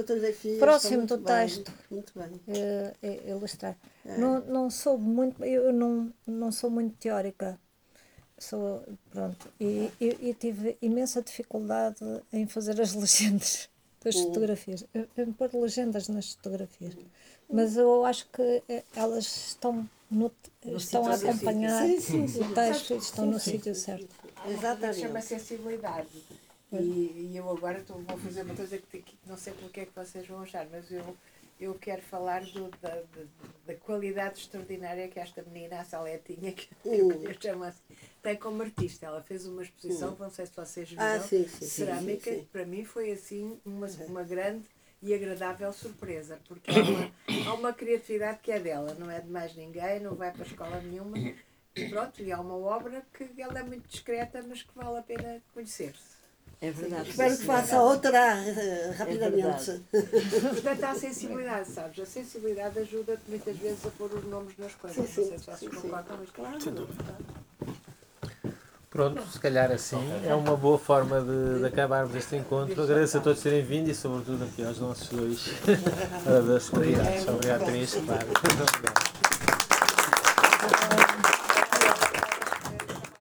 próximo do texto. Muito bem. É, é, ilustrar. É. Não, não sou muito, eu não, não sou muito teórica sou pronto e, tive imensa dificuldade em fazer as legendas das uhum. fotografias em pôr legendas nas fotografias mas eu acho que eh, elas estão no, no estão a acompanhar sim, sim, sim. o texto e estão no sítio certo. Exatamente. Chama sensibilidade. E, e, eu agora tô, vou fazer uma coisa que, que não sei porque é que vocês vão achar mas eu eu quero falar do, da, da, da, qualidade extraordinária que esta menina, a Saletinha, que eu chamo assim, tem como artista. Ela fez uma exposição, não sei se vocês viram, ah, sim, sim, cerâmica, sim, para mim foi assim uma, uma grande e agradável surpresa, porque há uma, há uma criatividade que é dela, não é de mais ninguém, não vai para a escola nenhuma, e pronto, e há uma obra que ela é muito discreta, mas que vale a pena conhecer-se. É verdade. Espero que faça outra uh, rapidamente. É Portanto, há sensibilidade, sabes? A sensibilidade ajuda-te muitas vezes a pôr os nomes nas coisas. Sim, sim. Não sei se vocês concordam, mas claro. Sem dúvida. Pronto, se calhar assim é uma boa forma de, de acabarmos este encontro. Agradeço a todos terem vindo e, sobretudo, aqui aos nossos dois convidados. Obrigado, Cris. Claro.